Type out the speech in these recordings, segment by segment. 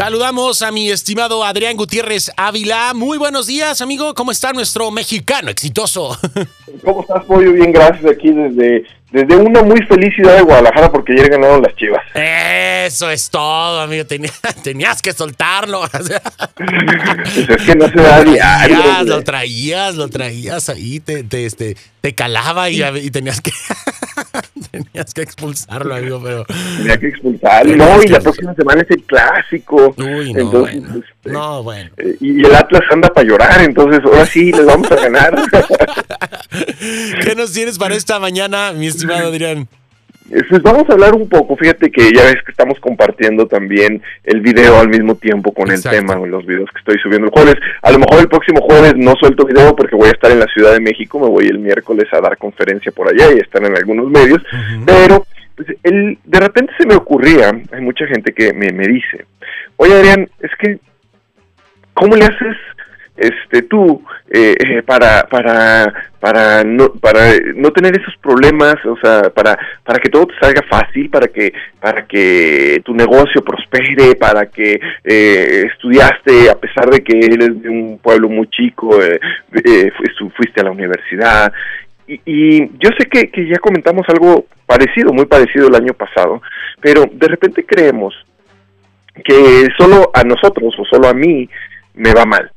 Saludamos a mi estimado Adrián Gutiérrez Ávila. Muy buenos días, amigo. ¿Cómo está nuestro mexicano exitoso? ¿Cómo estás, Pollo? Bien, gracias. Aquí desde, desde una muy feliz ciudad de Guadalajara porque ayer ganaron las chivas. Eso es todo, amigo. tenías que soltarlo. es que no se da diario. Lo traías, lo traías ahí, te, te, este, te calaba y, y tenías que tenías que expulsarlo, amigo, pero. Tenía que expulsarlo. No, y la próxima semana es el clásico. Uy, no, entonces, bueno. Este, no, bueno. Eh, y el Atlas anda para llorar, entonces ahora sí les vamos a ganar. ¿Qué nos tienes para esta mañana, mi estimado Adrián? Pues vamos a hablar un poco, fíjate que ya ves que estamos compartiendo también el video al mismo tiempo con el tema, los videos que estoy subiendo el jueves. A lo mejor el próximo jueves no suelto video porque voy a estar en la Ciudad de México, me voy el miércoles a dar conferencia por allá y estar en algunos medios, pero pues, el, de repente se me ocurría, hay mucha gente que me, me dice, oye Adrián, es que, ¿cómo le haces este tú eh, eh, para para para no para no tener esos problemas o sea para para que todo te salga fácil para que para que tu negocio prospere para que eh, estudiaste a pesar de que eres de un pueblo muy chico fuiste a la universidad. Y, y yo sé que, que ya comentamos algo parecido muy parecido el año pasado pero de repente creemos que solo a nosotros o solo a mí me va mal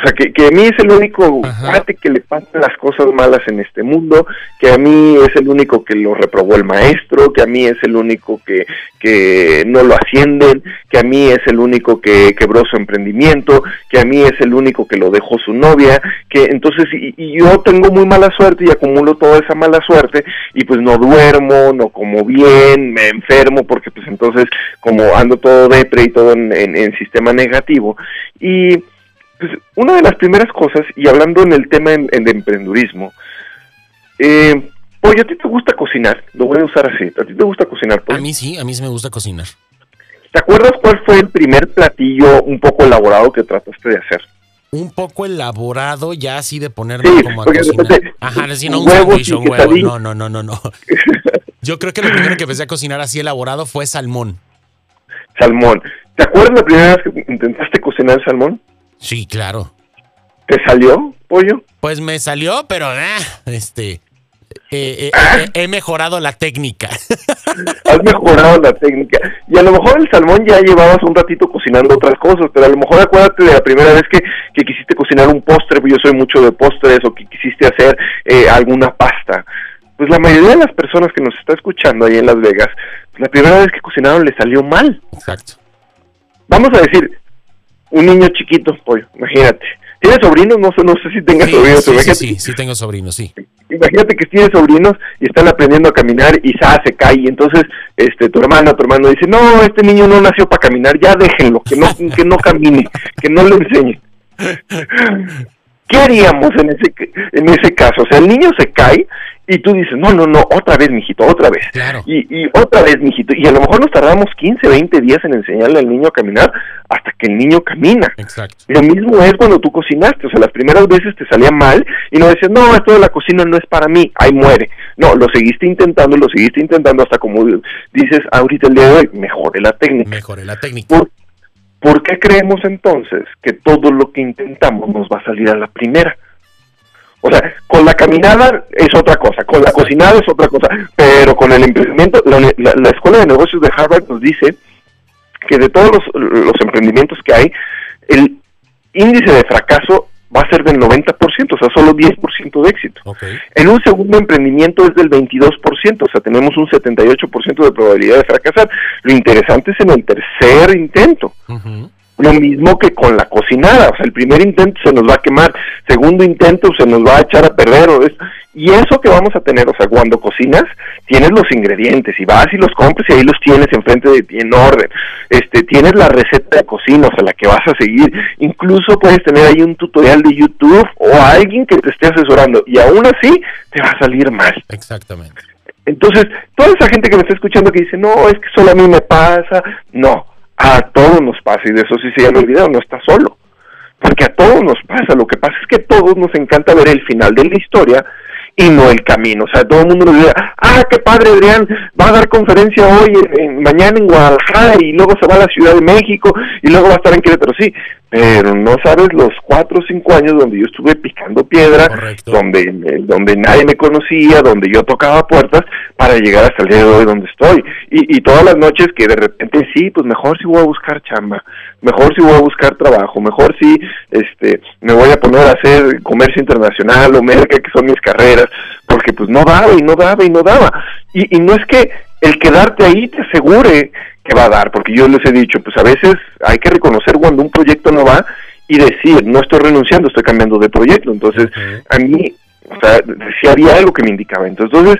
o sea, que, que a mí es el único cuate que le pasan las cosas malas en este mundo, que a mí es el único que lo reprobó el maestro, que a mí es el único que, que no lo ascienden, que a mí es el único que quebró su emprendimiento, que a mí es el único que lo dejó su novia, que entonces, y, yo tengo muy mala suerte y acumulo toda esa mala suerte y pues no duermo, no como bien, me enfermo porque pues entonces como ando todo depre y todo en, en sistema negativo y pues una de las primeras cosas, y hablando en el tema en, de emprendurismo, eh, oye, ¿a ti te gusta cocinar? Lo voy a usar así. ¿A ti te gusta cocinar? A mí sí, a mí sí me gusta cocinar. ¿Te acuerdas cuál fue el primer platillo un poco elaborado que trataste de hacer? Un poco elaborado, ya así de ponerlo como a cocinar. Ajá, no un huevo, No, no, no, no, no. Yo creo que lo primero que empecé a cocinar así elaborado fue salmón. Salmón. ¿Te acuerdas la primera vez que intentaste cocinar salmón? Sí, claro. ¿Te salió, pollo? Pues me salió, pero ah, este. Eh, eh, eh, he mejorado la técnica. Has mejorado la técnica. Y a lo mejor el salmón ya llevabas un ratito cocinando otras cosas, pero a lo mejor acuérdate de la primera vez que, que quisiste cocinar un postre, pues yo soy mucho de postres, o que quisiste hacer alguna pasta. Pues la mayoría de las personas que nos está escuchando ahí en Las Vegas, pues la primera vez que cocinaron le salió mal. Exacto. Vamos a decir, un niño chiquito, pollo, imagínate. ¿Tienes sobrinos? No sé, no sé si tengas sobrinos. Sí, sí, sí, tengo sobrinos, sí. Imagínate que tienes sobrinos y están aprendiendo a caminar y se cae. Y entonces este, tu hermana, tu hermano dice, no, este niño no nació para caminar, ya déjenlo, que no, que no camine, que no le enseñe. ¿Qué haríamos en ese, en ese caso? O sea, el niño se cae y tú dices, no, no, no, otra vez, mijito, otra vez. Y, y otra vez, mijito. Y a lo mejor nos tardamos 15, 20 días en enseñarle al niño a caminar hasta que el niño camina. Exacto. Lo mismo es cuando tú cocinaste. O sea, las primeras veces te salía mal y no decías, no, esto de la cocina no es para mí, ahí muere. No, lo seguiste intentando, lo seguiste intentando hasta como dices ahorita el día de hoy, mejore la técnica. Mejore la técnica. ¿Por, ¿Por qué creemos entonces que todo lo que intentamos nos va a salir a la primera? O sea, con la caminada es otra cosa, con la cocinada es otra cosa, pero con el emprendimiento, la, Escuela de Negocios de Harvard nos dice que de todos los, emprendimientos que hay, el índice de fracaso va a ser del 90%, o sea, solo 10% de éxito. En un segundo emprendimiento es del 22%, o sea, tenemos un 78% de probabilidad de fracasar. Lo interesante es en el tercer intento. Lo mismo que con la cocinada, o sea, el primer intento se nos va a quemar, segundo intento se nos va a echar a perder, o y eso que vamos a tener, o sea, cuando cocinas, tienes los ingredientes y vas y los compras y ahí los tienes enfrente de ti en orden, este, tienes la receta de cocina, o sea, la que vas a seguir, incluso puedes tener ahí un tutorial de YouTube o alguien que te esté asesorando, y aún así te va a salir mal. Exactamente. Entonces, toda esa gente que me está escuchando que dice, no, es que solo a mí me pasa, no, a todos nos pasa, y de eso sí se llama el video, no está solo. Porque a todos nos pasa, lo que pasa es que a todos nos encanta ver el final de la historia y no el camino. O sea, todo el mundo nos dice, ah, qué padre Adrián, va a dar conferencia hoy, en, mañana en Guadalajara y luego se va a la Ciudad de México y luego va a estar en Querétaro. Sí, pero no sabes los cuatro o cinco años donde yo estuve picando piedra, donde, donde nadie me conocía, donde yo tocaba puertas para llegar hasta el día de hoy donde estoy. Y, y todas las noches que de repente sí, pues mejor si voy a buscar chamba, mejor si voy a buscar trabajo, mejor si este me voy a poner a hacer comercio internacional o merca, que son mis carreras, porque pues no daba y no daba y no daba. Y, y no es que el quedarte ahí te asegure que va a dar, porque yo les he dicho, pues a veces hay que reconocer cuando un proyecto no va y decir, no estoy renunciando, estoy cambiando de proyecto. Entonces, a mí, o sea, si había algo que me indicaba. Entonces,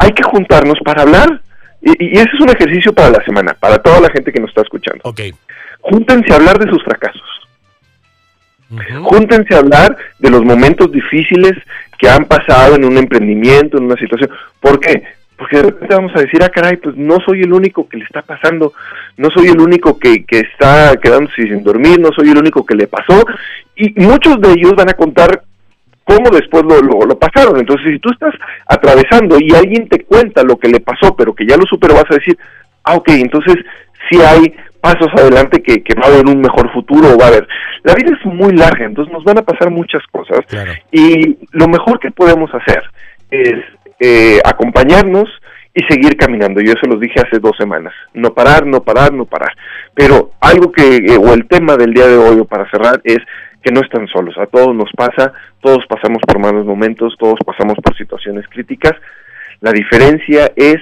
hay que juntarnos para hablar. Y, y, ese es un ejercicio para la semana, para toda la gente que nos está escuchando. Okay. Júntense a hablar de sus fracasos. Júntense a hablar de los momentos difíciles que han pasado en un emprendimiento, en una situación. ¿Por qué? porque de repente vamos a decir, ah, caray, pues no soy el único que le está pasando, no soy el único que, que está quedándose sin dormir, no soy el único que le pasó, y muchos de ellos van a contar cómo después lo, lo, pasaron. Entonces, si tú estás atravesando y alguien te cuenta lo que le pasó, pero que ya lo superó, vas a decir, ah, ok, entonces sí hay pasos adelante que, que va a haber un mejor futuro o va a haber. La vida es muy larga, entonces nos van a pasar muchas cosas y lo mejor que podemos hacer es eh, acompañarnos y seguir caminando. Yo eso los dije hace dos semanas. No parar, no parar, no parar. Pero algo que, eh, o el tema del día de hoy, o para cerrar, es que no están solos. A todos nos pasa, todos pasamos por malos momentos, todos pasamos por situaciones críticas. La diferencia es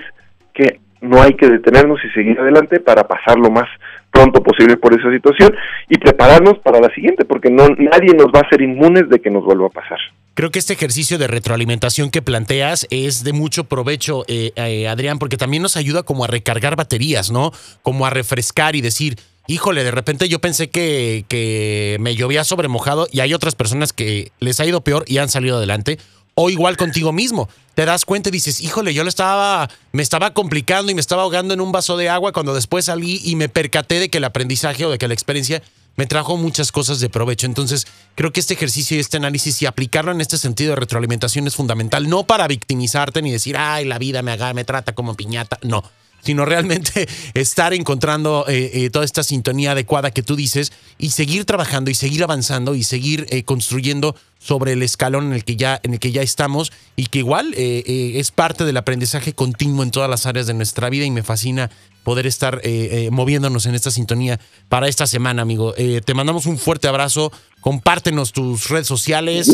que no hay que detenernos y seguir adelante para pasar lo más pronto posible por esa situación y prepararnos para la siguiente, porque no nadie nos va a ser inmunes de que nos vuelva a pasar. Creo que este ejercicio de retroalimentación que planteas es de mucho provecho, eh, eh, Adrián, porque también nos ayuda como a recargar baterías, ¿no? Como a refrescar y decir, híjole, de repente yo pensé que, que me llovía sobre mojado y hay otras personas que les ha ido peor y han salido adelante o igual contigo mismo. Te das cuenta y dices, híjole, yo lo estaba, me estaba complicando y me estaba ahogando en un vaso de agua cuando después salí y me percaté de que el aprendizaje o de que la experiencia me trajo muchas cosas de provecho. Entonces, creo que este ejercicio y este análisis y aplicarlo en este sentido de retroalimentación es fundamental, no para victimizarte ni decir, ay, la vida me, me trata como piñata, no sino realmente estar encontrando eh, eh, toda esta sintonía adecuada que tú dices y seguir trabajando y seguir avanzando y seguir eh, construyendo sobre el escalón en el que ya, en el que ya estamos y que igual es parte del aprendizaje continuo en todas las áreas de nuestra vida y me fascina poder estar moviéndonos en esta sintonía para esta semana, amigo. te mandamos un fuerte abrazo, compártenos tus redes sociales.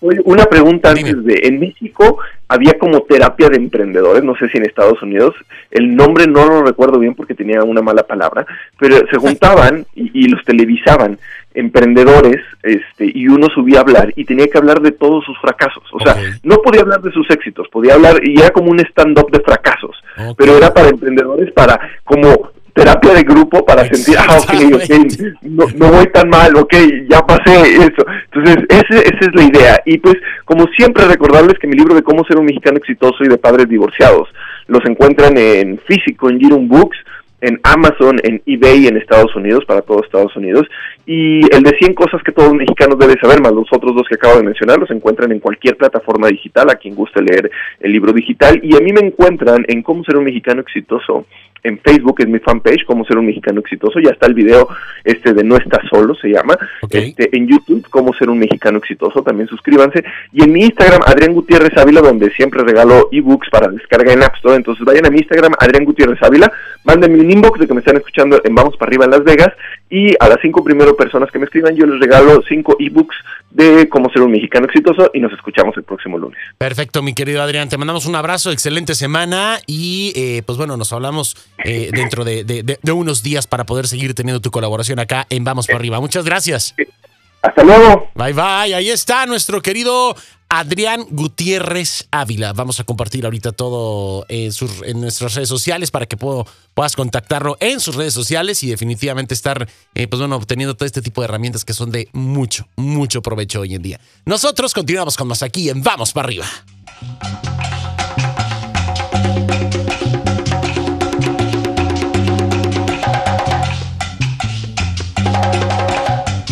Oye, una pregunta antes de, en México había como terapia de emprendedores, no sé si en Estados Unidos, el nombre no lo recuerdo bien porque tenía una mala palabra, pero se juntaban y, los televisaban emprendedores, este, y uno subía a hablar y tenía que hablar de todos sus fracasos, o sea, no podía hablar de sus éxitos, podía hablar, y era como un stand-up de fracasos, pero era para emprendedores, para como terapia de grupo para sentir, ah, ok, ok, no, no, voy tan mal, ok, ya pasé eso. Entonces, ese, esa es la idea. Y pues, como siempre, recordarles que mi libro de cómo ser un mexicano exitoso y de padres divorciados los encuentran en físico, en Giron Books, en Amazon, en eBay en Estados Unidos, para todos Estados Unidos, y el de 100 cosas que todos los mexicanos deben saber, más los otros dos que acabo de mencionar, los encuentran en cualquier plataforma digital, a quien guste leer el libro digital, y a mí me encuentran en cómo ser un mexicano exitoso en Facebook es mi fanpage, Cómo ser un mexicano exitoso, ya está el video este de No estás solo, se llama, este, en YouTube, Cómo ser un mexicano exitoso, también suscríbanse, y en mi Instagram, Adrián Gutiérrez Ávila, donde siempre regalo ebooks para descarga en App Store, entonces vayan a mi Instagram, Adrián Gutiérrez Ávila, mándenme un inbox de que me están escuchando en Vamos para arriba en Las Vegas, y a las cinco primeras personas que me escriban, yo les regalo cinco ebooks de cómo ser un mexicano exitoso y nos escuchamos el próximo lunes. Perfecto, mi querido Adrián, te mandamos un abrazo, excelente semana y eh, pues bueno, nos hablamos eh, dentro de, de, unos días para poder seguir teniendo tu colaboración acá en Vamos por Arriba. Muchas gracias. Hasta luego. Bye bye, ahí está nuestro querido Adrián Gutiérrez Ávila. Vamos a compartir ahorita todo en, en nuestras redes sociales para que puedas contactarlo en sus redes sociales y definitivamente estar, eh, pues bueno, obteniendo todo este tipo de herramientas que son de mucho, mucho provecho hoy en día. Nosotros continuamos con más aquí en Vamos para arriba.